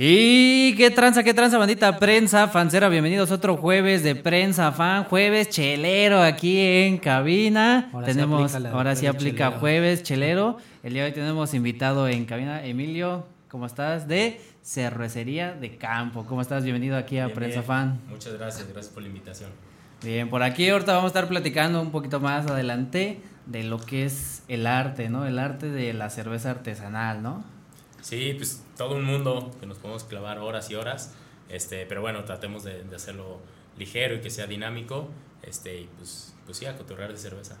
Y qué tranza, qué tranza, bandita prensa, fancera, bienvenidos a otro jueves de prensa fan, jueves chelero aquí en cabina. Ahora sí tenemos, aplica la ahora sí jueves aplica chelero. jueves chelero. El día de hoy tenemos invitado en cabina, Emilio, ¿cómo estás? De Cervecería de Campo. ¿Cómo estás? Bienvenido aquí a Bien, Prensa bien. Fan. Muchas gracias, gracias por la invitación. Bien, por aquí ahorita vamos a estar platicando un poquito más adelante de lo que es el arte, ¿no? El arte de la cerveza artesanal, ¿no? Sí, pues todo un mundo que nos podemos clavar horas y horas, este, pero bueno, tratemos de, de hacerlo ligero y que sea dinámico, este, y pues, pues sí, a cotorrear de cerveza.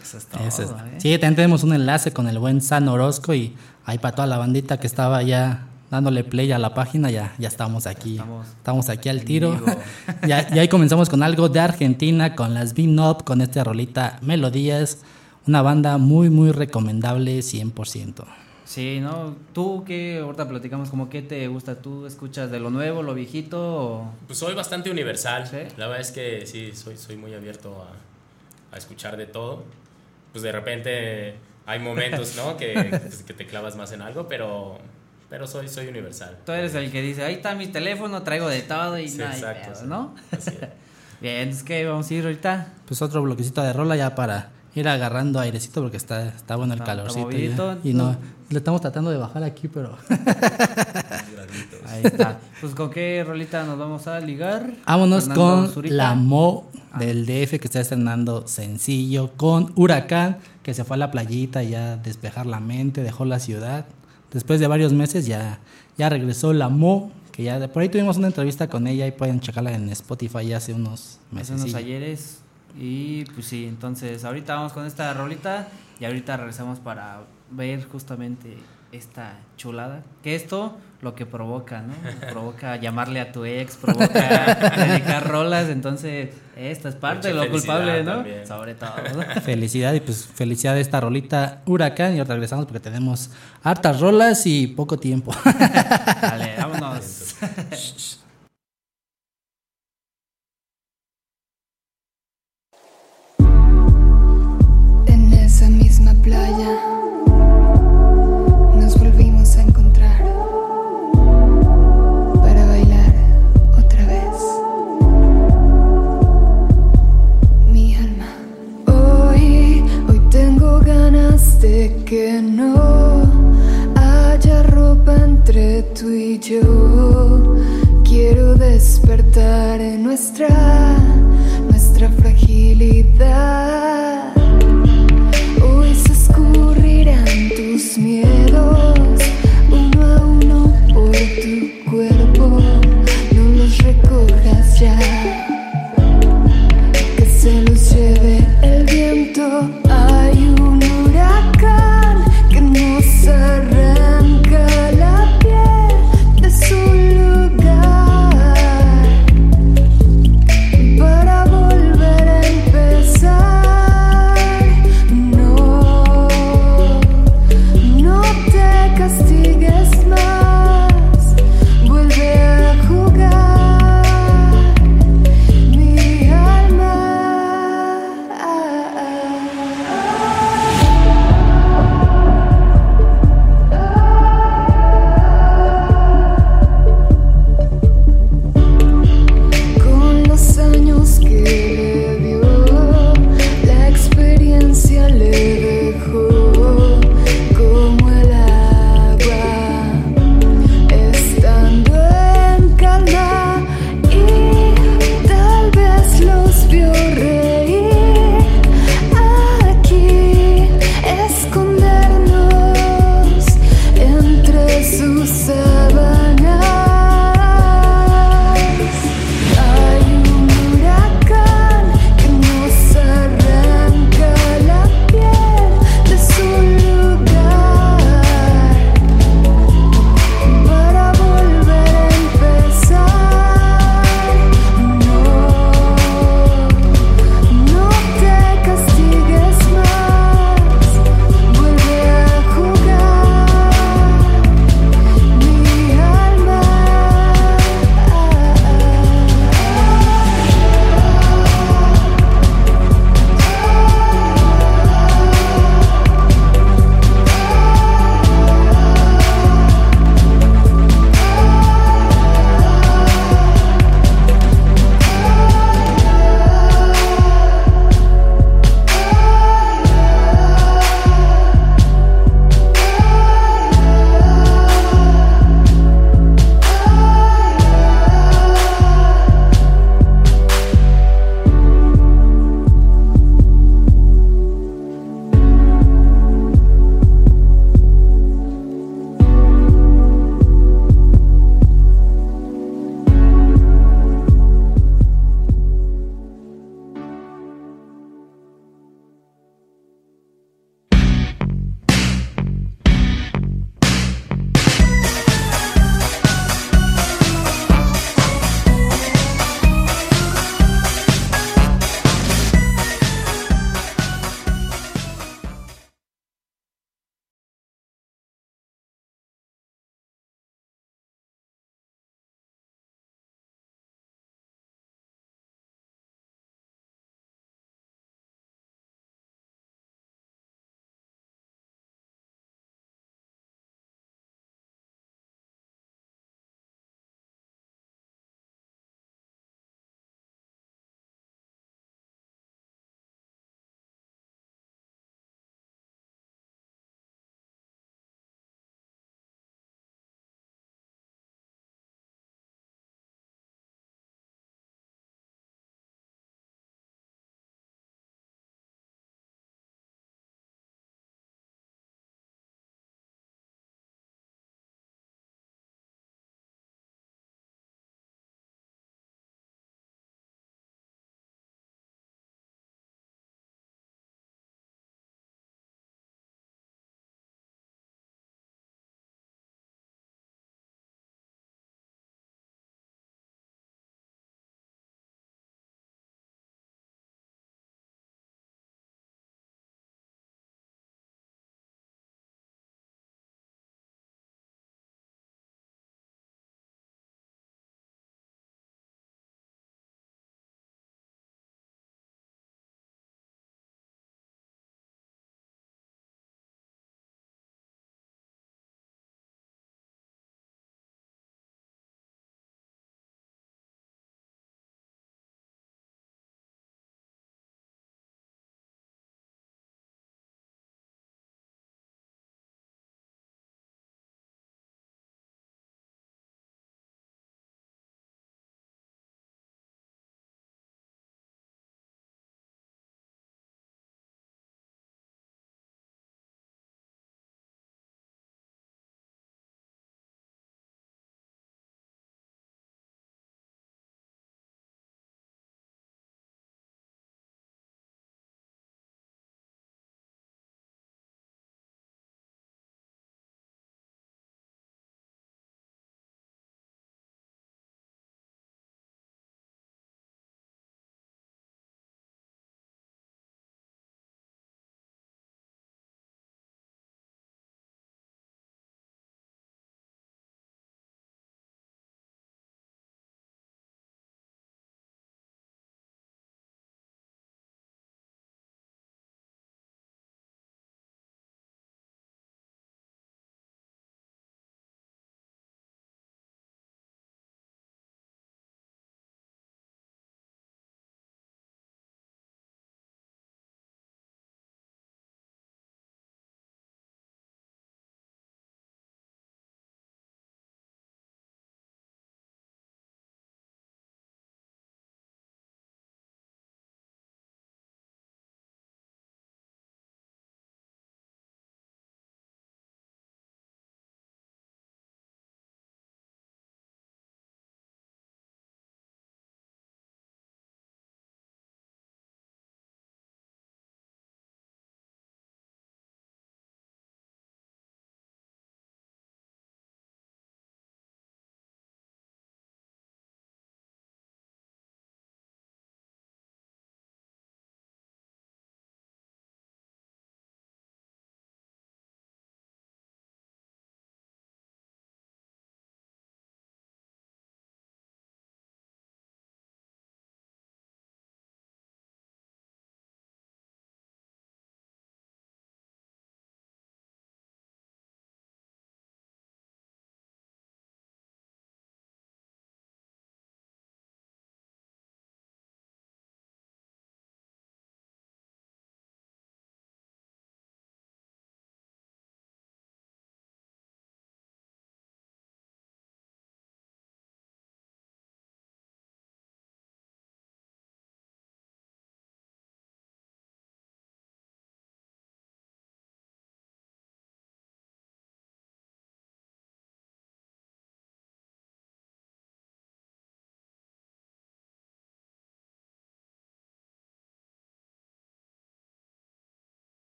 Eso es todo, es- ¿eh? Sí, también tenemos un enlace con el buen San Orozco y ahí para toda la bandita que estaba ya dándole play a la página, ya, ya estamos aquí. Estamos Estamos, aquí al tiro. ya, y ahí comenzamos con algo de Argentina, con las Bean Up, con esta rolita Melodías. Una banda muy, muy recomendable 100%. Sí, ¿no? ¿Tú qué? Ahorita platicamos como qué te gusta. ¿Tú escuchas de lo nuevo, lo viejito o...? Pues soy bastante universal, Sí. la verdad es que sí, soy, soy muy abierto a, a escuchar de todo. Pues de repente hay momentos, ¿no? Que, pues, que te clavas más en algo, pero, pero soy, soy universal. Tú eres el que dice, ahí está mi teléfono, traigo de todo y Sí, hay exacto, pedo", sí. ¿no? Así es. Bien, es que vamos a ir ahorita. Pues otro bloquecito de rola ya para ir agarrando airecito porque está, está bueno el Está- está calorcito. movidito. ya. Y no, le estamos tratando de bajar aquí, pero Ahí está. Pues con qué rolita nos vamos a ligar. vámonos Fernando con Zurita. la Mo del DF que está estrenando sencillo, con Huracán que se fue a la playita ya a despejar la mente, dejó la ciudad. Después de varios meses ya, ya regresó la Mo, que ya por ahí tuvimos una entrevista con ella y pueden checarla en Spotify ya hace unos Hace meses. unos ayeres. Y pues sí, entonces ahorita vamos con esta rolita y ahorita regresamos para ver justamente esta chulada. Que esto lo que provoca, ¿no? Provoca llamarle a tu ex, provoca dedicar rolas, entonces esta es parte de lo culpable, ¿no? también. Sobre todo. ¿no? Felicidad y pues felicidad de esta rolita Huracán y ahora regresamos porque tenemos hartas rolas y poco tiempo. Dale, vámonos. Que no haya ropa entre tú y yo. Quiero despertar en nuestra, nuestra fragilidad.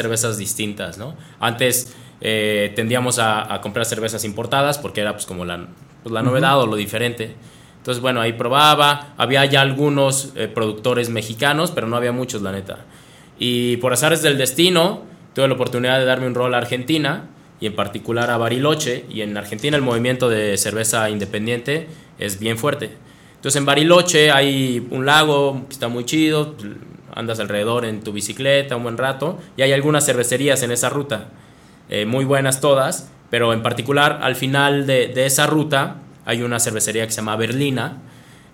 Cervezas distintas, ¿no? Antes eh, tendíamos a, a comprar cervezas importadas porque era pues como la, pues, la novedad o lo diferente. Entonces, bueno, ahí probaba. Había ya algunos eh, productores mexicanos, pero no había muchos, la neta. Y por azares del destino, tuve la oportunidad de darme un rol a Argentina y en particular a Bariloche. Y en Argentina el movimiento de cerveza independiente es bien fuerte. Entonces en Bariloche hay un lago que está muy chido, andas alrededor en tu bicicleta un buen rato y hay algunas cervecerías en esa ruta, eh, muy buenas todas, pero en particular al final de, de esa ruta hay una cervecería que se llama Berlina.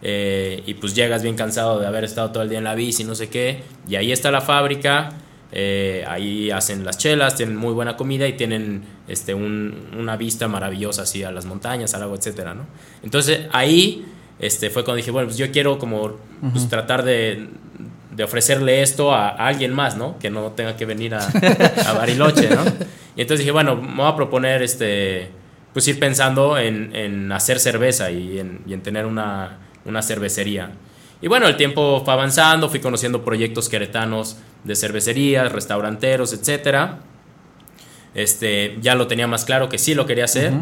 eh, y pues llegas bien cansado de haber estado todo el día en la bici, no sé qué. Y ahí está la fábrica. eh, ahí hacen las chelas, tienen muy buena comida y tienen este, un- una vista maravillosa así a las montañas, al lago, etcétera, ¿no? Entonces ahí este, fue cuando dije, bueno, pues yo quiero como pues, tratar de, de ofrecerle esto a, a alguien más, ¿no? Que no tenga que venir a, a Bariloche, ¿no? Y entonces dije, bueno, me voy a proponer este, pues ir pensando en, en hacer cerveza y en, y en tener una, una cervecería. Y bueno, el tiempo fue avanzando, fui conociendo proyectos queretanos de cervecerías, restauranteros, etcétera. Este, ya lo tenía más claro que sí lo quería hacer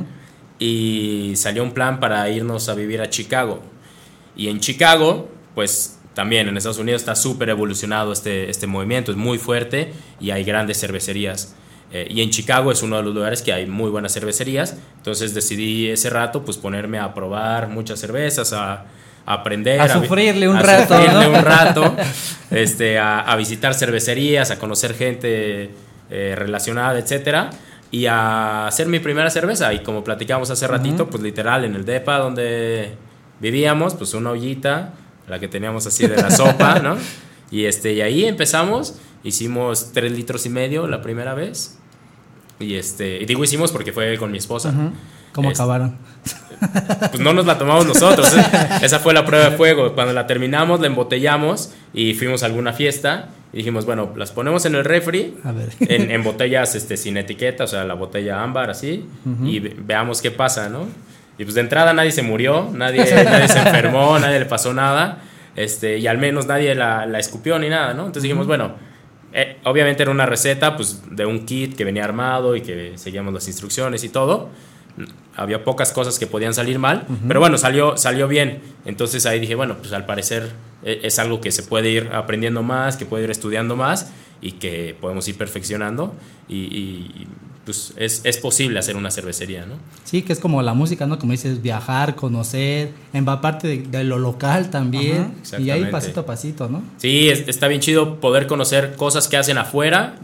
y salió un plan para irnos a vivir a Chicago. Y en Chicago, pues también en Estados Unidos está súper evolucionado este, este movimiento, es muy fuerte y hay grandes cervecerías. Eh, y en Chicago es uno de los lugares que hay muy buenas cervecerías. Entonces decidí ese rato pues ponerme a probar muchas cervezas, a, a aprender. A sufrirle un a rato, sufrirle ¿no? un rato, este, a, visitar cervecerías, a conocer gente eh, relacionada, etcétera, y a hacer mi primera cerveza. Y como platicamos hace ratito, pues literal en el depa donde vivíamos, pues una ollita, la que teníamos así de la sopa, ¿no? Y este, y ahí empezamos, hicimos tres litros y medio la primera vez. Y este, y digo hicimos porque fue con mi esposa. ¿Cómo Este, acabaron? pues no nos la tomamos nosotros. ¿eh? Esa fue la prueba de fuego. Cuando la terminamos, la embotellamos y fuimos a alguna fiesta. Y dijimos, bueno, las ponemos en el refri, A ver. en, en botellas este, sin etiqueta, o sea, la botella ámbar así, y ve- veamos qué pasa, ¿no? Y pues de entrada nadie se murió, nadie, nadie se enfermó, nadie le pasó nada, este, y al menos nadie la, la escupió ni nada, ¿no? Entonces dijimos, bueno, eh, obviamente era una receta pues, de un kit que venía armado y que seguíamos las instrucciones y todo. Había pocas cosas que podían salir mal, pero bueno, salió, salió bien. Entonces ahí dije, bueno, pues al parecer eh, es algo que se puede ir aprendiendo más, que puede ir estudiando más y que podemos ir perfeccionando. Y, y, pues es, es posible hacer una cervecería, ¿no? Sí, que es como la música, ¿no? Como dices, viajar, conocer, empaparte de, de lo local también. Ajá, y ahí pasito a pasito, ¿no? Sí, es- está bien chido poder conocer cosas que hacen afuera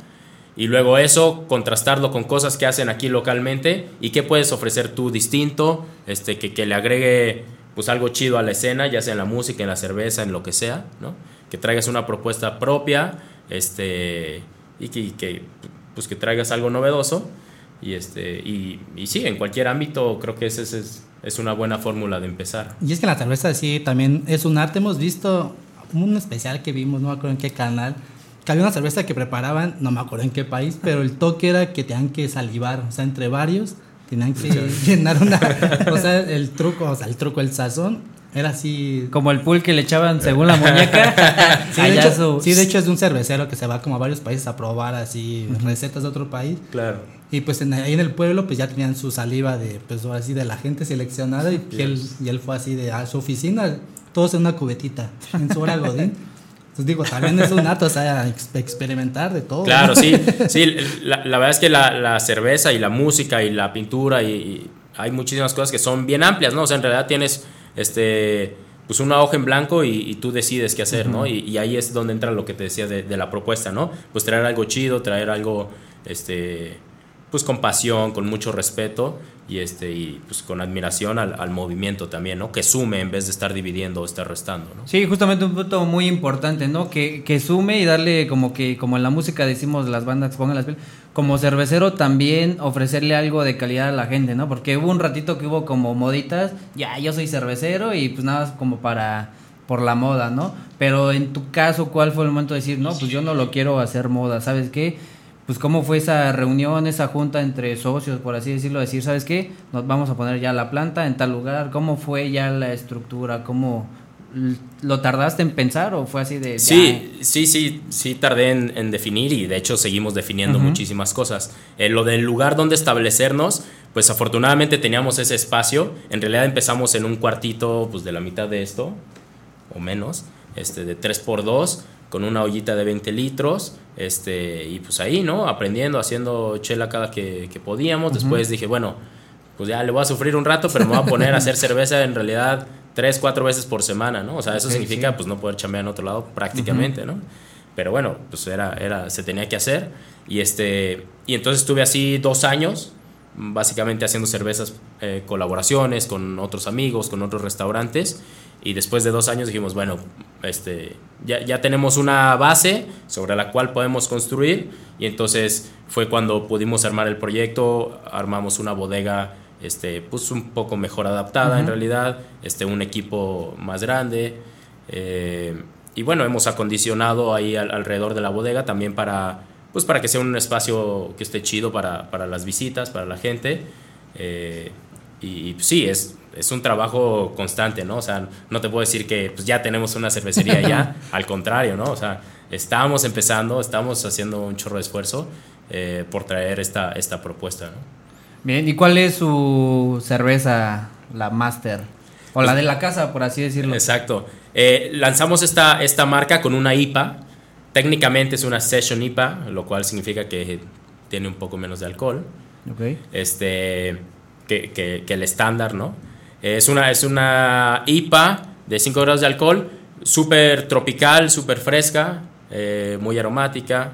y luego eso contrastarlo con cosas que hacen aquí localmente y qué puedes ofrecer tú distinto, este, que, que le agregue pues algo chido a la escena, ya sea en la música, en la cerveza, en lo que sea, ¿no? Que traigas una propuesta propia, este, y que, y que, pues que traigas algo novedoso y este, y, y sí, en cualquier ámbito creo que ese, es, es una buena fórmula de empezar. Y es que la cerveza sí también es un arte. Hemos visto un especial que vimos, no me acuerdo en qué canal, que había una cerveza que preparaban, no me acuerdo en qué país, pero el toque era que tenían que salivar, o sea, entre varios tenían que llenar una, o sea, el truco, o sea, el truco, el sazón, era así. Como el pool que le echaban según la muñeca. Sí de, hecho, su- sí, de hecho es de un cervecero que se va como a varios países a probar así recetas de otro país. Claro. Y pues en- ahí en el pueblo pues ya tenían su saliva de pues ahora sí de la gente seleccionada y, que él, y él fue así de a su oficina, todos en una cubetita, en su hora godín. Entonces digo, también es un arte, o sea, ex- experimentar de todo. Claro, ¿no? sí, sí, la, la verdad es que la, la cerveza y la música y la pintura y, y hay muchísimas cosas que son bien amplias, ¿no? O sea, en realidad tienes este pues una hoja en blanco y, y tú decides qué hacer, ¿no? Y, y ahí es donde entra lo que te decía de, de la propuesta, ¿no? Pues traer algo chido, traer algo, este, pues con pasión, con mucho respeto y este y pues con admiración al, al movimiento también, ¿no? Que sume en vez de estar dividiendo o estar restando, ¿no? Sí, justamente un punto muy importante, ¿no? Que, que sume y darle como que, como en la música decimos las bandas pongan las pilas, como cervecero también ofrecerle algo de calidad a la gente, ¿no? Porque hubo un ratito que hubo como moditas, ya yo soy cervecero y pues nada más como para por la moda, ¿no? Pero en tu caso, ¿cuál fue el momento de decir, no, pues yo no lo quiero hacer moda, ¿sabes qué? Pues cómo fue esa reunión, esa junta entre socios, por así decirlo, decir, ¿sabes qué? Nos vamos a poner ya la planta en tal lugar, ¿cómo fue ya la estructura? ¿Cómo, lo tardaste en pensar o fue así de... Sí, sí, sí, sí tardé en, en definir y de hecho seguimos definiendo muchísimas cosas. Eh, lo del lugar donde establecernos, pues afortunadamente teníamos ese espacio. En realidad empezamos en un cuartito pues de la mitad de esto, o menos, este, de 3x2, con una ollita de 20 litros, este, y pues ahí, ¿no? Aprendiendo, haciendo chela cada que, que podíamos. Después dije, bueno, pues ya le voy a sufrir un rato, pero me voy a poner a hacer cerveza en realidad tres, cuatro veces por semana, ¿no? O sea, eso significa sí. pues no poder chambear en otro lado prácticamente, ¿no? Pero bueno, pues era, era, se tenía que hacer. Y, este, y entonces estuve así dos años, básicamente haciendo cervezas, eh, colaboraciones con otros amigos, con otros restaurantes. Y después de dos años dijimos, bueno, este, ya, ya tenemos una base sobre la cual podemos construir. Y entonces fue cuando pudimos armar el proyecto, armamos una bodega este, pues un poco mejor adaptada en realidad, este, un equipo más grande. eh, y bueno, hemos acondicionado ahí al- alrededor de la bodega también para, pues para que sea un espacio que esté chido para, para las visitas, para la gente. eh, y, y, pues, sí, es, es un trabajo constante, ¿no? O sea, no te puedo decir que pues, ya tenemos una cervecería ya, al contrario, ¿no? O sea, estamos empezando, estamos haciendo un chorro de esfuerzo eh, por traer esta, esta propuesta, ¿no? Bien, ¿y cuál es su cerveza, la Master? O la de la casa, por así decirlo. Exacto. Eh, lanzamos esta, esta marca con una IPA. Técnicamente es una Session IPA, lo cual significa que tiene un poco menos de alcohol Ok. este, que, que- que el estándar, ¿no? Es una, es una IPA de 5 grados de alcohol, súper tropical, súper fresca, eh, muy aromática.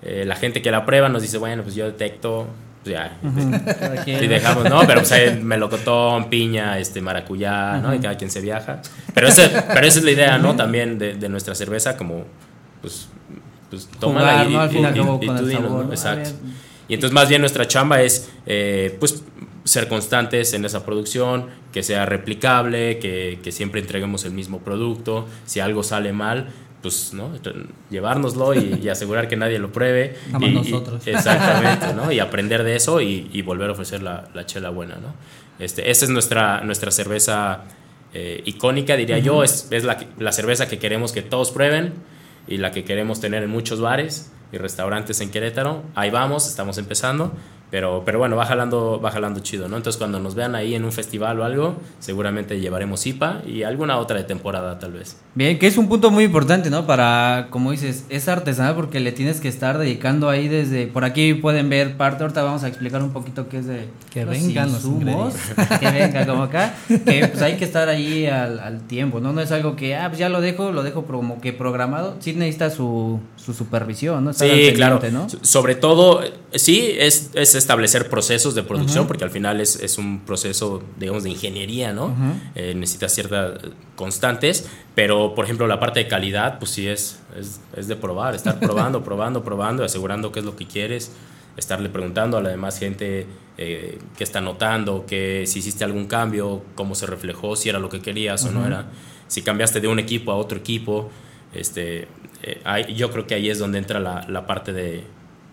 Eh, la gente que la prueba nos dice, bueno, pues yo detecto, pues ya, Cada quien. y dejamos, ¿no? Pero pues hay melocotón, piña, este, maracuyá, ¿no? Y cada quien se viaja. Pero, ese- pero esa es la idea, ¿no? También de, de nuestra cerveza, como, pues, pues tómala Jugar, y, ¿no? Al y- fin y y- y tú dinos, ¿no? Exacto. Y entonces más bien nuestra chamba es, eh, pues, ser constantes en esa producción, que sea replicable, que, que siempre entreguemos el mismo producto. Si algo sale mal, pues, ¿no? Llevárnoslo y, y asegurar que nadie lo pruebe. Y- y- nosotros. exactamente, ¿no? Y aprender de eso y, y volver a ofrecer la, la chela buena, ¿no? Este, esa es nuestra, nuestra cerveza eh, icónica, diría yo. Es, es la, la cerveza que queremos que todos prueben y la que queremos tener en muchos bares y restaurantes en Querétaro. Ahí vamos, estamos empezando. Pero, pero bueno, va jalando, va jalando chido, ¿no? Entonces cuando nos vean ahí en un festival o algo, seguramente llevaremos IPA y alguna otra de temporada tal vez. Bien, que es un punto muy importante, ¿no? Para, como dices, es artesanal porque le tienes que estar dedicando ahí desde... Por aquí pueden ver parte, ahorita vamos a explicar un poquito qué es de... Que vengan los insumos, que venga como acá, que pues hay que estar ahí al, al tiempo, ¿no? No es algo que, ah, pues ya lo dejo, lo dejo como que programado, sí necesita su, su supervisión, ¿no? Estar al Sí, claro. Sobre todo, sí, es, es establecer procesos de producción, porque al final es, es un proceso, digamos, de ingeniería, ¿no? Eh, necesita ciertas constantes, pero, por ejemplo, la parte de calidad, pues sí es, es, es de probar, estar probando, probando, probando, asegurando qué es lo que quieres, estarle preguntando a la demás gente eh, qué está notando, que si hiciste algún cambio, cómo se reflejó, si era lo que querías o no era, si cambiaste de un equipo a otro equipo, este, eh, yo creo que ahí es donde entra la, la parte de,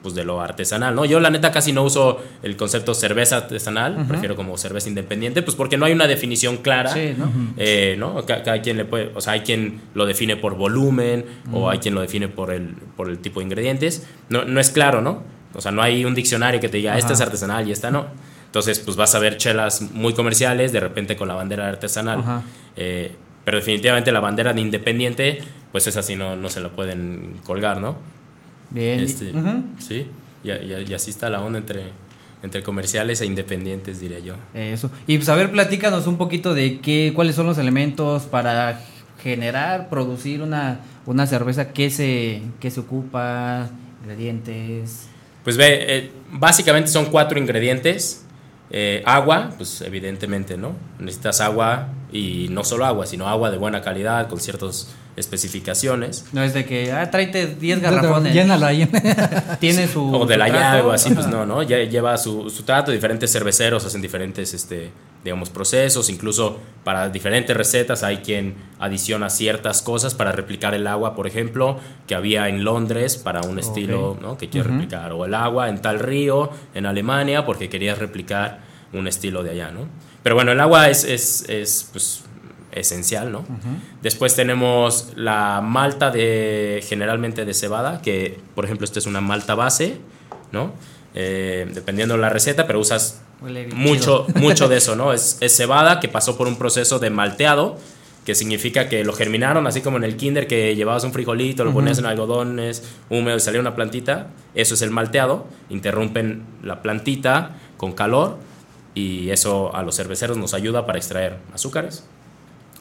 pues, de lo artesanal, ¿no? Yo la neta casi no uso el concepto cerveza artesanal, prefiero como cerveza independiente, pues porque no hay una definición clara. Sí, ¿no? Eh, ¿no? Ca- Cada, quien le puede, o sea, hay quien lo define por volumen o hay quien lo define por el, por el tipo de ingredientes. No, no es claro, ¿no? O sea, no hay un diccionario que te diga, esta es artesanal y esta no. Entonces, pues vas a ver chelas muy comerciales, de repente con la bandera artesanal. Eh, pero definitivamente la bandera de independiente, pues esa sí no, no se la pueden colgar, ¿no? Bien. Este. Sí, y, y- y así está la onda entre, entre comerciales e independientes, diría yo. Eso. Y pues a ver, platícanos un poquito de qué, cuáles son los elementos para generar, producir una, una cerveza, qué se, qué se ocupa, ingredientes. Pues ve, eh, básicamente son cuatro ingredientes. Eh, agua, pues evidentemente, ¿no? Necesitas agua y no solo agua, sino agua de buena calidad, con ciertas especificaciones. No es de que, ah, tráete 10 garrafones. Llénalo ahí. Tiene su. O de la llave o así, pues no, ¿no? Ya lleva su, su trato, diferentes cerveceros hacen diferentes, este, digamos, procesos, incluso para diferentes recetas hay quien adiciona ciertas cosas para replicar el agua, por ejemplo, que había en Londres para un estilo, ¿no? Que quiere replicar, o el agua en tal río en Alemania porque querías replicar un estilo de allá, ¿no? Pero bueno, el agua es, es, es pues, esencial, ¿no? Después tenemos la malta de generalmente de cebada, que por ejemplo esta es una malta base, ¿no? Eh, dependiendo de la receta, pero usas mucho, mucho de eso, ¿no? Es, es cebada que pasó por un proceso de malteado, que significa que lo germinaron, así como en el kinder que llevabas un frijolito, lo ponías en algodones húmedos y salía una plantita. Eso es el malteado. Interrumpen la plantita con calor y eso a los cerveceros nos ayuda para extraer azúcares.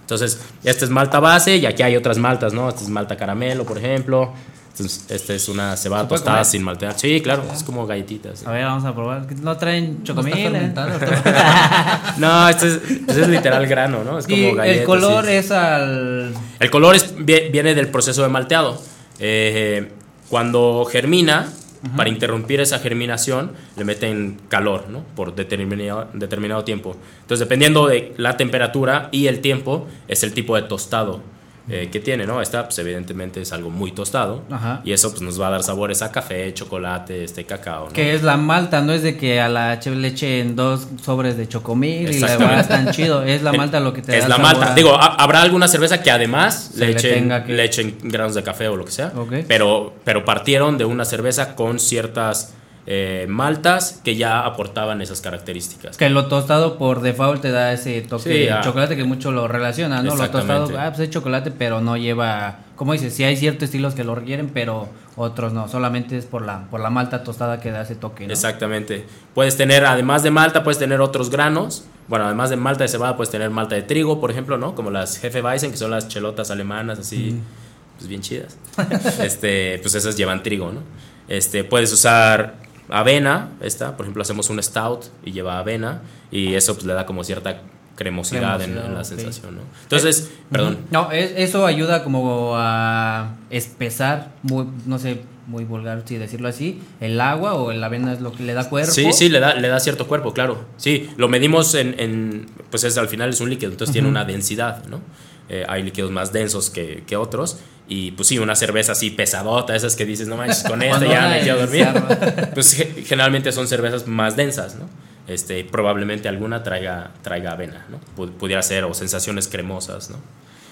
Entonces, esta es malta base y aquí hay otras maltas, ¿no? Esta es malta caramelo, por ejemplo. Entonces, esta es una cebada ¿Se puede tostada comer? sin maltear. Sí, claro, es como galletitas. A ver, vamos a probar. ¿No traen chocomil? fermentado, No, esto es, pues es literal grano, ¿no? Es como Y galletas, el color sí. es al... El color es- viene del proceso de malteado. Eh, cuando germina, para interrumpir esa germinación, le meten calor, ¿no? Por determinado, determinado tiempo. Entonces, dependiendo de la temperatura y el tiempo, es el tipo de tostado eh, que tiene, ¿no? Esta, pues, evidentemente, es algo muy tostado. Ajá. Y eso, pues, nos va a dar sabores a café, chocolate, este, cacao, ¿no? Que es la malta, no es de que a la cheve le echen dos sobres de chocomil y la verdad tan chido. Es la malta lo que te da Es la sabor malta. a- Digo, ha- habrá alguna cerveza que además le echen, tenga que- le echen granos de café o lo que sea. Ok. Pero, pero partieron de una cerveza con ciertas eh, maltas que ya aportaban esas características. Que lo tostado por default te da ese toque Sí, de ah. chocolate que mucho lo relaciona, ¿no? Lo tostado, ah, pues es chocolate, pero no lleva, como dices, sí hay ciertos estilos que lo requieren, pero otros no, solamente es por la, por la malta tostada que da ese toque, ¿no? Exactamente. Puedes tener, además de malta, puedes tener otros granos. Bueno, además de malta de cebada, puedes tener malta de trigo, por ejemplo, ¿no? Como las Jefe Weizen, que son las chelotas alemanas, así, pues bien chidas. este, pues esas llevan trigo, ¿no? Este, puedes usar avena, esta, por ejemplo, hacemos un stout y lleva avena, y eso pues le da como cierta cremosidad, en- la sensación, ¿no? Entonces, perdón. No, es- eso ayuda como a espesar, muy, no sé, muy vulgar si decirlo así, el agua o la avena es lo que le da cuerpo. Sí, sí, le da, le da cierto cuerpo, claro. Sí, lo medimos en, en- pues es, al final es un líquido, entonces tiene una densidad, ¿no? Eh, hay líquidos más densos que, que otros. Y pues sí, una cerveza así pesadota, esas que dices, no manches, con esta ya me quiero dormir. Pues ge- generalmente son cervezas más densas, ¿no? Este, probablemente alguna traiga, traiga avena, ¿no? Pu- Pudiera ser, o sensaciones cremosas, ¿no?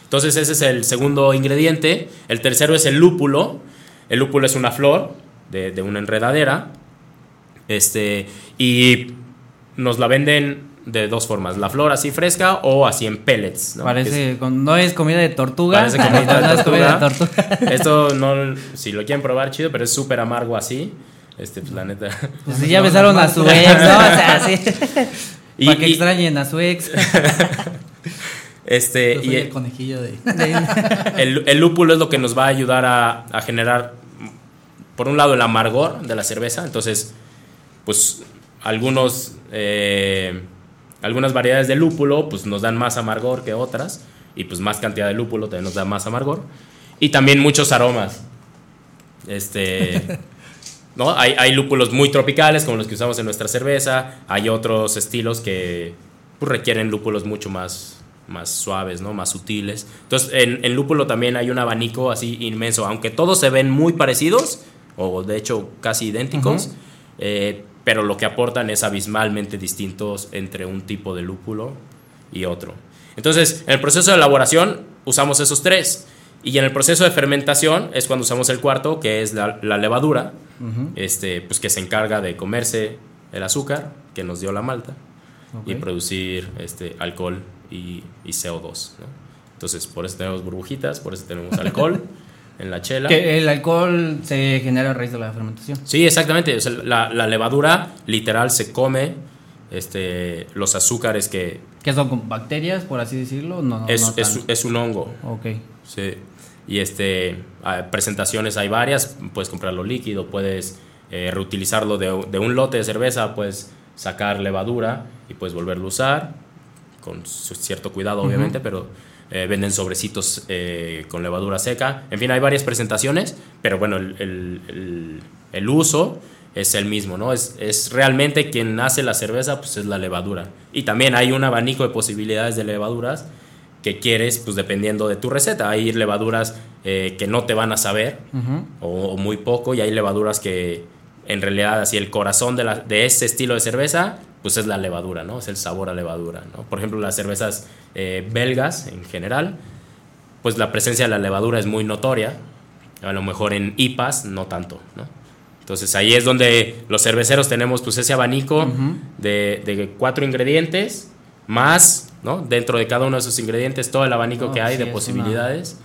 Entonces ese es el segundo ingrediente. El tercero es el lúpulo. El lúpulo es una flor de, de una enredadera. Este, y nos la venden de dos formas, la flor así fresca o así en pellets. ¿no? Parece, con- no es comida de es- tortuga. parece comida no de es comida de tortuga. tortuga. Esto no, si lo quieren probar, chido, pero es súper amargo así. Este, pues la neta. Pues sí, ya besaron a su ex, ¿no? O sea, sí. Y- Para que y- extrañen a su ex. Este, Yo soy y el conejillo de. el, el lúpulo es lo que nos va a ayudar a, a generar, por un lado, el amargor de la cerveza. Entonces, pues algunos, eh, algunas variedades de lúpulo pues, nos dan más amargor que otras. Y pues más cantidad de lúpulo también nos da más amargor. Y también muchos aromas. Este. ¿no? Hay, hay lúpulos muy tropicales, como los que usamos en nuestra cerveza. Hay otros estilos que pues, requieren lúpulos mucho más, más suaves, ¿no? Más sutiles. Entonces, en, en lúpulo también hay un abanico así inmenso. Aunque todos se ven muy parecidos, o de hecho casi idénticos, eh, pero lo que aportan es abismalmente distintos entre un tipo de lúpulo y otro. Entonces, en el proceso de elaboración usamos esos tres. Y en el proceso de fermentación es cuando usamos el cuarto, que es la, la levadura, este, pues que se encarga de comerse el azúcar que nos dio la malta y producir este, alcohol y, y CO2. ¿no? Entonces, por eso tenemos burbujitas, por eso tenemos alcohol en la chela. Que el alcohol se genera a raíz de la fermentación. Sí, exactamente. o sea, la, la levadura literal se come este, los azúcares que ¿Qué son bacterias, por así decirlo? No, no, es, no es- es un hongo. Ok. Sí. Y este, presentaciones hay varias. Puedes comprarlo líquido, puedes eh, reutilizarlo de, de un lote de cerveza, puedes sacar levadura y puedes volverlo a usar con cierto cuidado, obviamente, pero eh, venden sobrecitos eh, con levadura seca. En fin, hay varias presentaciones, pero bueno, el, el- el- el uso es el mismo, ¿no? Es, es realmente quien hace la cerveza, pues es la levadura. Y también hay un abanico de posibilidades de levaduras que quieres, pues dependiendo de tu receta. Hay levaduras eh, que no te van a saber o muy poco y hay levaduras que en realidad así el corazón de, la, de ese estilo de cerveza, pues es la levadura, ¿no? Es el sabor a levadura, ¿no? Por ejemplo, las cervezas eh, belgas en general, pues la presencia de la levadura es muy notoria, a lo mejor en IPAs no tanto, ¿no? Entonces ahí es donde los cerveceros tenemos pues ese abanico de, de cuatro ingredientes, más, ¿no? Dentro de cada uno de esos ingredientes todo el abanico No, que hay sí, de una- posibilidades.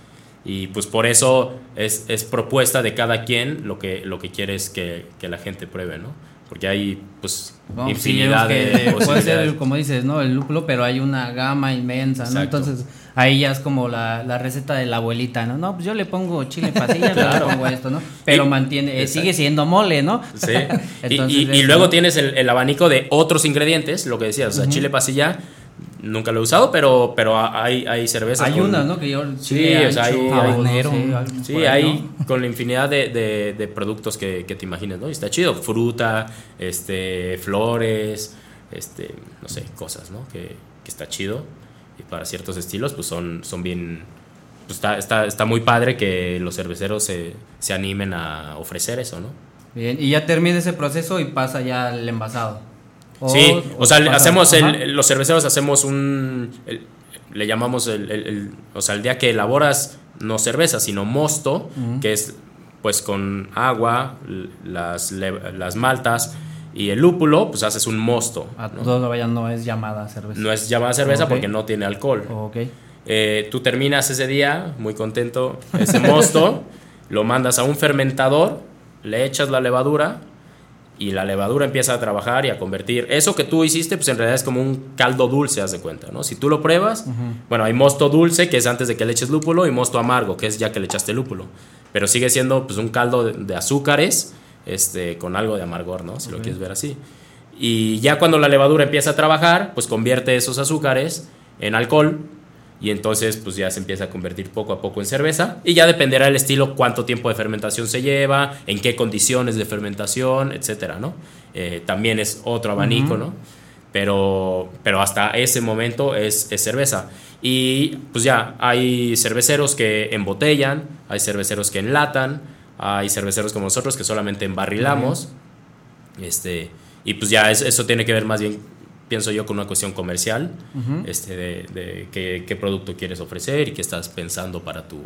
Y pues por eso es, es propuesta de cada quien lo que, lo que quiere es que, que la gente pruebe, ¿no? Porque hay pues infinidad de puede ser, como dices, ¿no? El lúpulo, pero hay una gama inmensa, ¿no? Exacto. Entonces, ahí ya es como la, la receta de la abuelita, ¿no? No, pues yo le pongo chile pasilla, Claro. le pongo esto, ¿no? Pero Y- mantiene, eh, sigue siendo mole, ¿no? Sí. Y- Entonces, y, y luego tienes el, el abanico de otros ingredientes, lo que decías, o sea, chile pasilla, nunca lo he usado, pero, pero hay, hay cervezas. Hay con- unas, ¿no? Que yo, Sí, o sea, hay- Sí, hay ¿no? con la infinidad de, de- de productos que, que te imagines, ¿no? Y está chido, fruta, este, flores, este, no sé, cosas, ¿no? Que, que está chido. Y para ciertos estilos, pues son, son bien... Pues está, está, está muy padre que los cerveceros se, se animen a ofrecer eso, ¿no? Bien, y ya termina ese proceso y pasa ya al envasado. Sí, o, sea, le- pasa- hacemos el, los cerveceros hacemos un, el- le llamamos el, el- o sea, el día que elaboras no cerveza, sino mosto, que es pues con agua, las, las maltas y el lúpulo, pues haces un mosto. A ¿no? todo vaya no es llamada cerveza. No es llamada cerveza Ok. porque no tiene alcohol. Ok. Eh, tú terminas ese día, muy contento, ese mosto, lo mandas a un fermentador, le echas la levadura y la levadura empieza a trabajar y a convertir. Eso que tú hiciste, pues en realidad es como un caldo dulce, haz de cuenta, ¿no? Si tú lo pruebas, bueno, hay mosto dulce, que es antes de que le eches lúpulo, y mosto amargo, que es ya que le echaste lúpulo. Pero sigue siendo pues un caldo de, de azúcares, este, con algo de amargor, ¿no? Si lo quieres ver así. Y ya cuando la levadura empieza a trabajar, pues convierte esos azúcares en alcohol y entonces pues ya se empieza a convertir poco a poco en cerveza y ya dependerá el estilo cuánto tiempo de fermentación se lleva, en qué condiciones de fermentación, etcétera, ¿no? Eh, también es otro abanico, ¿no? Pero, pero hasta ese momento es, es cerveza. Y pues ya, hay cerveceros que embotellan, hay cerveceros que enlatan, hay cerveceros como nosotros que solamente embarrilamos. Este, y pues ya es- eso tiene que ver más bien, pienso yo, con una cuestión comercial, este, de, de qué, qué producto quieres ofrecer y qué estás pensando para tu,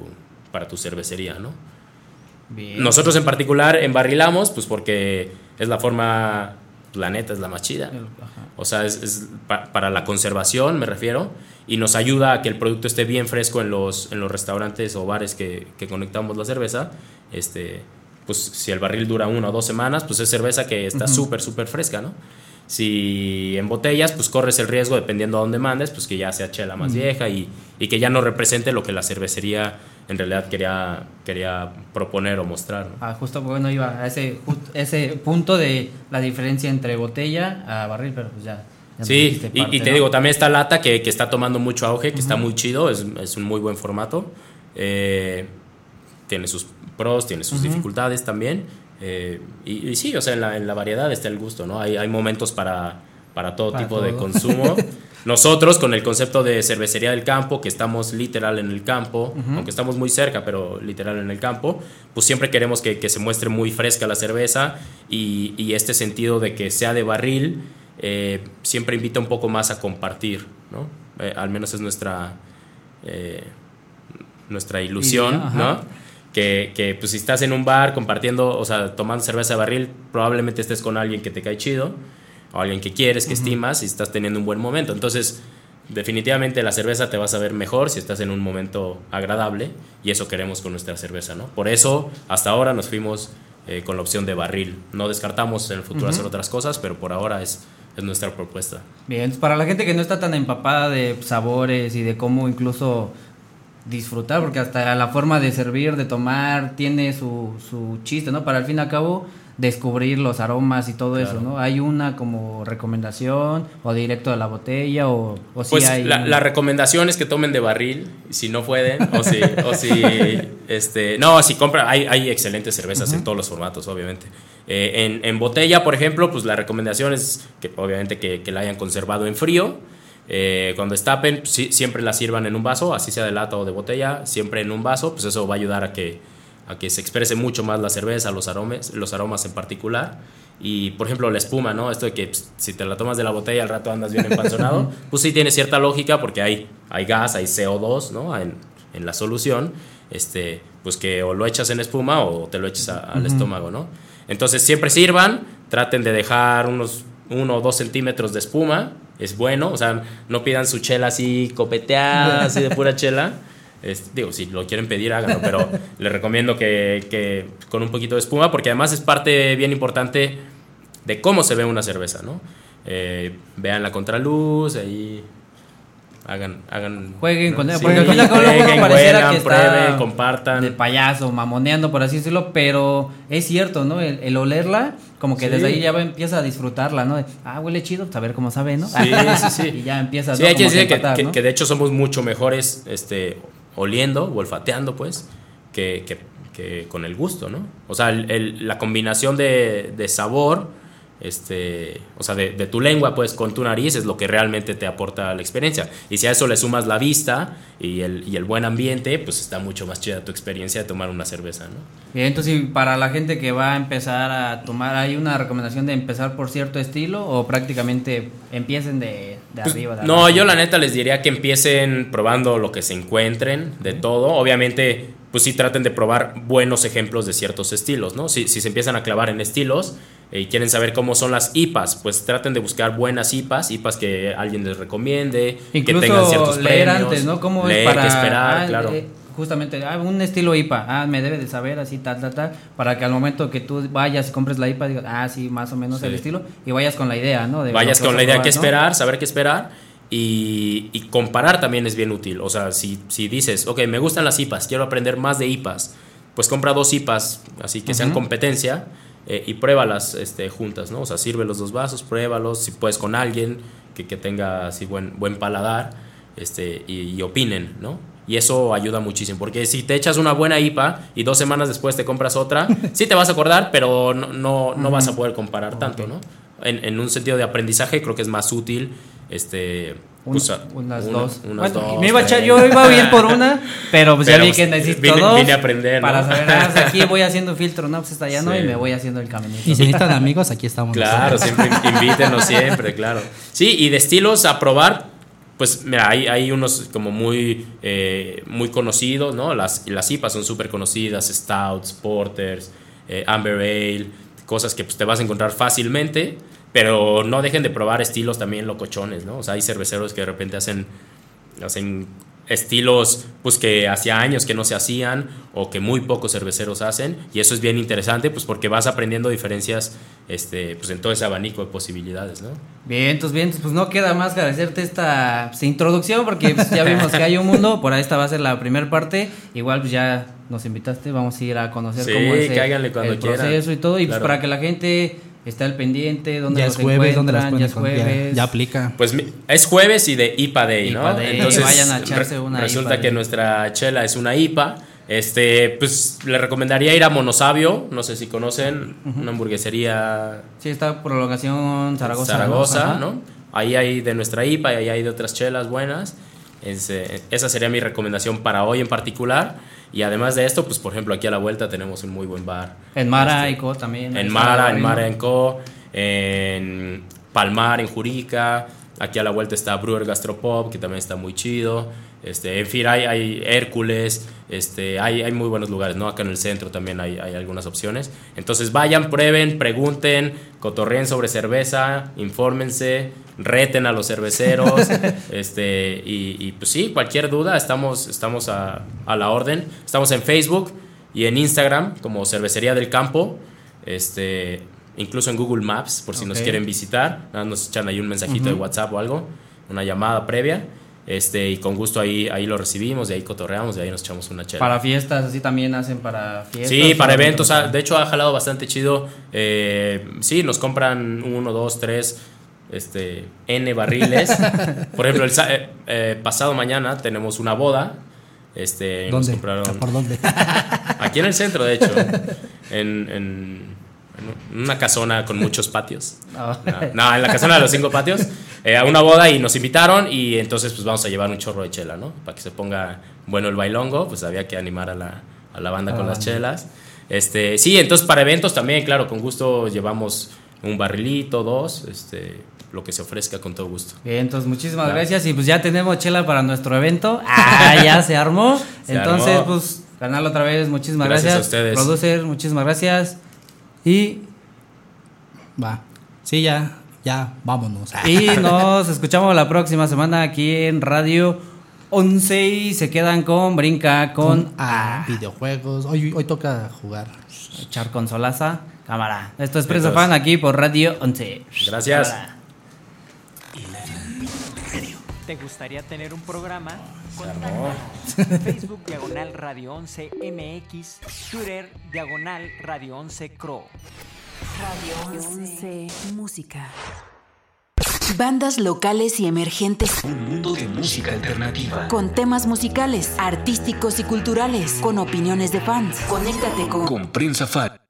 para tu cervecería, ¿no? Bien. Nosotros en particular embarrilamos, pues porque es la forma, la neta es la más chida. Ajá. O sea, es, es pa- para la conservación, me refiero, y nos ayuda a que el producto esté bien fresco en los, en los restaurantes o bares que, que conectamos la cerveza. Este, pues si el barril dura una o dos semanas, pues es cerveza que está súper, súper fresca, ¿no? Si en botellas, pues corres el riesgo, dependiendo a dónde mandes, pues que ya sea chela más vieja y, y que ya no represente lo que la cervecería en realidad quería, quería proponer o mostrar. ¿no? Ah, justo bueno iba a ese, ese punto de la diferencia entre botella a barril, pero pues ya. Sí, y, te ¿no? digo, también está lata que, que está tomando mucho auge, que está muy chido, es, es un muy buen formato. Eh, tiene sus pros, tiene sus dificultades también. Eh, y, y sí, o sea, en la, en la variedad está el gusto, ¿no? Hay, hay momentos para, para todo Para tipo de consumo. Nosotros, con el concepto de cervecería del campo, que estamos literal en el campo, aunque estamos muy cerca, pero literal en el campo, pues siempre queremos que, que se muestre muy fresca la cerveza y, y este sentido de que sea de barril eh, siempre invita un poco más a compartir, ¿no? Eh, al menos es nuestra, eh, nuestra ilusión, Idea. ¿no? Que, que, pues si estás en un bar compartiendo, o sea, tomando cerveza de barril, probablemente estés con alguien que te cae chido o alguien que quieres, que estimas y estás teniendo un buen momento. Entonces, definitivamente la cerveza te va a saber mejor si estás en un momento agradable y eso queremos con nuestra cerveza, ¿no? Por eso, hasta ahora nos fuimos eh, con la opción de barril. No descartamos en el futuro hacer otras cosas, pero por ahora es, es nuestra propuesta. Bien, para la gente que no está tan empapada de sabores y de cómo incluso disfrutar, porque hasta la forma de servir, de tomar, tiene su, su chiste, ¿no? Para al fin y al cabo descubrir los aromas y todo eso, ¿no? ¿Hay una como recomendación o directo de la botella o, o si Pues hay... la, la recomendación es que tomen de barril, si no pueden, o si, o si este, no, si compran, hay, hay excelentes cervezas en todos los formatos, obviamente. Eh, en, en botella, por ejemplo, pues la recomendación es que obviamente que, que la hayan conservado en frío. Eh, cuando estapen, sí, siempre la sirvan en un vaso, así sea de lata o de botella, siempre en un vaso, pues eso va a ayudar a que, a que se exprese mucho más la cerveza, los aromas, los aromas en particular. Y por ejemplo la espuma, ¿no? Esto de que pues, si te la tomas de la botella al rato andas bien empanzonado, pues sí tiene cierta lógica porque hay, hay gas, hay CO2, ¿no? En, en la solución, este, pues que o lo echas en espuma o te lo echas a- al estómago, ¿no? Entonces siempre sirvan, traten de dejar unos 1 o 2 centímetros de espuma, es bueno, o sea, no pidan su chela así copeteada, así de pura chela. Es- digo, si lo quieren pedir, háganlo, pero les recomiendo que, que con un poquito de espuma, porque además es parte bien importante de cómo se ve una cerveza, ¿no? Eh, vean la contraluz, ahí hagan, hagan Jueguen con ella, Sí, porque al jueguen, pareciera que está prueben, compartan. de payaso, mamoneando, por así decirlo, pero es cierto, ¿no? El, el olerla, como que Sí. desde ahí ya empieza a disfrutarla, ¿no? De, ah, huele chido, pues a ver cómo sabe, ¿no? Sí, sí, sí. y ya empieza Sí, ¿no? hay que decir que, empatar, que- ¿no? que de hecho somos mucho mejores este, oliendo o olfateando, pues, que, que- que con el gusto, ¿no? O sea, el- el- la combinación de, de sabor, este, o sea, de, de tu lengua, pues, con tu nariz es lo que realmente te aporta la experiencia. Y si a eso le sumas la vista y el, y el buen ambiente, pues está mucho más chida tu experiencia de tomar una cerveza, ¿no? Bien, entonces para la gente que va a empezar a tomar, ¿hay una recomendación de empezar por cierto estilo o prácticamente empiecen de, de Pues, arriba? de no, yo la neta les diría que empiecen probando lo que se encuentren de todo. Obviamente, pues sí traten de probar buenos ejemplos de ciertos estilos, ¿no? Si, si se empiezan a clavar en estilos y quieren saber cómo son las IPAs, pues traten de buscar buenas IPAs, IPAs que alguien les recomiende, Incluso que tengan ciertos leer premios, antes, ¿no? ¿Cómo leer, es para que esperar, ah, claro. eh, justamente ah, un estilo IPA, ah, me debe de saber así tal tal tal para que al momento que tú vayas y compres la IPA digas, ah, sí, más o menos Sí. el estilo y vayas con la idea, ¿no? De Vayas que con la idea que probar, ¿no? esperar, saber qué esperar y, y comparar también es bien útil. O sea, si, si dices, ok, me gustan las IPAs, quiero aprender más de IPAs, pues compra dos IPAs, así que sean competencia eh, y pruébalas este, juntas, ¿no? O sea, sirve los dos vasos, pruébalos, si puedes con alguien que, que tenga así buen, buen paladar este, y, y opinen, ¿no? Y eso ayuda muchísimo, porque si te echas una buena IPA y dos semanas después te compras otra, sí te vas a acordar, pero no, no, no vas a poder comparar tanto, ¿no? En, en un sentido de aprendizaje creo que es más útil este Un- pues, unas una- dos. unas Bueno, dos, me iba a echar, tres. yo iba a ir por una, pero pues Pero, ya vi pues, que necesito vine- dos. vine a aprender, ¿no? Para saber, ah, pues, aquí voy haciendo filtro, no, pues está allá, ¿no? Sí. Y me voy haciendo el caminito. Y si necesitan amigos, aquí estamos. Claro, siempre invítenos siempre, claro. Sí, y de estilos a probar, pues mira, hay, hay unos como muy, eh, muy conocidos, ¿no? Las, las IPAs son súper conocidas, Stouts, Porters, eh, Amber Ale, cosas que pues, te vas a encontrar fácilmente, pero no dejen de probar estilos también locochones, ¿no? O sea, hay cerveceros que de repente hacen, hacen estilos pues que hacía años que no se hacían o que muy pocos cerveceros hacen y eso es bien interesante pues porque vas aprendiendo diferencias este pues en todo ese abanico de posibilidades ¿no? Bien, entonces bien, pues no queda más que agradecerte esta pues, introducción porque pues, ya vimos que hay un mundo, por ahí esta va a ser la primera parte, igual pues ya nos invitaste, vamos a ir a conocer Sí, cómo es el- cuando el proceso y todo, y Claro. pues para que la gente esté al pendiente, donde Ya los es jueves, donde las ya es jueves. Ya, ya aplica. pues es jueves y de IPA Day ¿no? IPA Day, entonces vayan a echarse una resulta IPA que Day. nuestra chela es una IPA este pues le recomendaría ir a Monosabio no sé si conocen una hamburguesería Sí, está prolongación Zaragoza. Zaragoza. ¿no? Ahí hay de nuestra IPA y ahí hay de otras chelas buenas. Es, eh, esa sería mi recomendación para hoy en particular. Y además de esto, pues por ejemplo, aquí a la vuelta tenemos un muy buen bar. En Mara Este, y Co también. En Mara, en. Mara en Co, en Palmar, en Jurica. Aquí a la vuelta está Brewer Gastropop, que también está muy chido. Este, en fin, hay, hay Hércules, este, hay, hay muy buenos lugares, ¿no? Acá en el centro también hay, hay algunas opciones. Entonces vayan, prueben, pregunten, cotorreen sobre cerveza, infórmense, reten a los cerveceros. este, y, y, pues sí, cualquier duda, estamos, estamos a, a la orden. Estamos en Facebook y en Instagram como Cervecería del Campo. Este, incluso en Google Maps, por si nos quieren visitar. Nos echan ahí un mensajito de WhatsApp o algo, una llamada previa. Este, y con gusto ahí, ahí lo recibimos, y ahí cotorreamos, y ahí nos echamos una chela. Para fiestas, así también hacen para fiestas. Sí, para eventos. ah, De hecho, ha jalado bastante chido. Eh, sí, nos compran uno, dos, tres, este, N barriles. Por ejemplo, el eh, eh, pasado mañana tenemos una boda. Este, nos ¿Dónde? compraron ¿Por dónde? aquí en el centro, de hecho, en, en- en una casona con muchos patios. Ah. No, no, en la casona de los cinco patios, eh, a una boda y nos invitaron y entonces pues vamos a llevar un chorro de chela, ¿no? Para que se ponga bueno el bailongo, pues había que animar a la, a la banda con las chelas. Este, sí, entonces para eventos también, claro, con gusto llevamos un barrilito, dos, este, lo que se ofrezca con todo gusto. Bien, entonces muchísimas gracias y pues ya tenemos chela para nuestro evento. Ah, ya se armó. Se entonces, armó. pues, canal otra vez, muchísimas Gracias gracias. a ustedes. Producer, muchísimas gracias. Y, Va. Sí, ya, ya, vámonos. y nos escuchamos la próxima semana aquí en Radio 11 y se quedan con Brinca con a A. videojuegos. Hoy, hoy toca jugar. Echar consolaza. Cámara. Esto es Prensa Entonces- Fan aquí por Radio 11. Gracias. Cámara. ¿Te gustaría tener un programa? Contáctanos. Facebook Diagonal Radio 11 MX, Twitter Diagonal Radio 11 Cro. Radio 11 Música. Bandas locales y emergentes Un mundo de música alternativa. con temas musicales, artísticos y culturales, con opiniones de fans. Conéctate con Con Prensa Fan.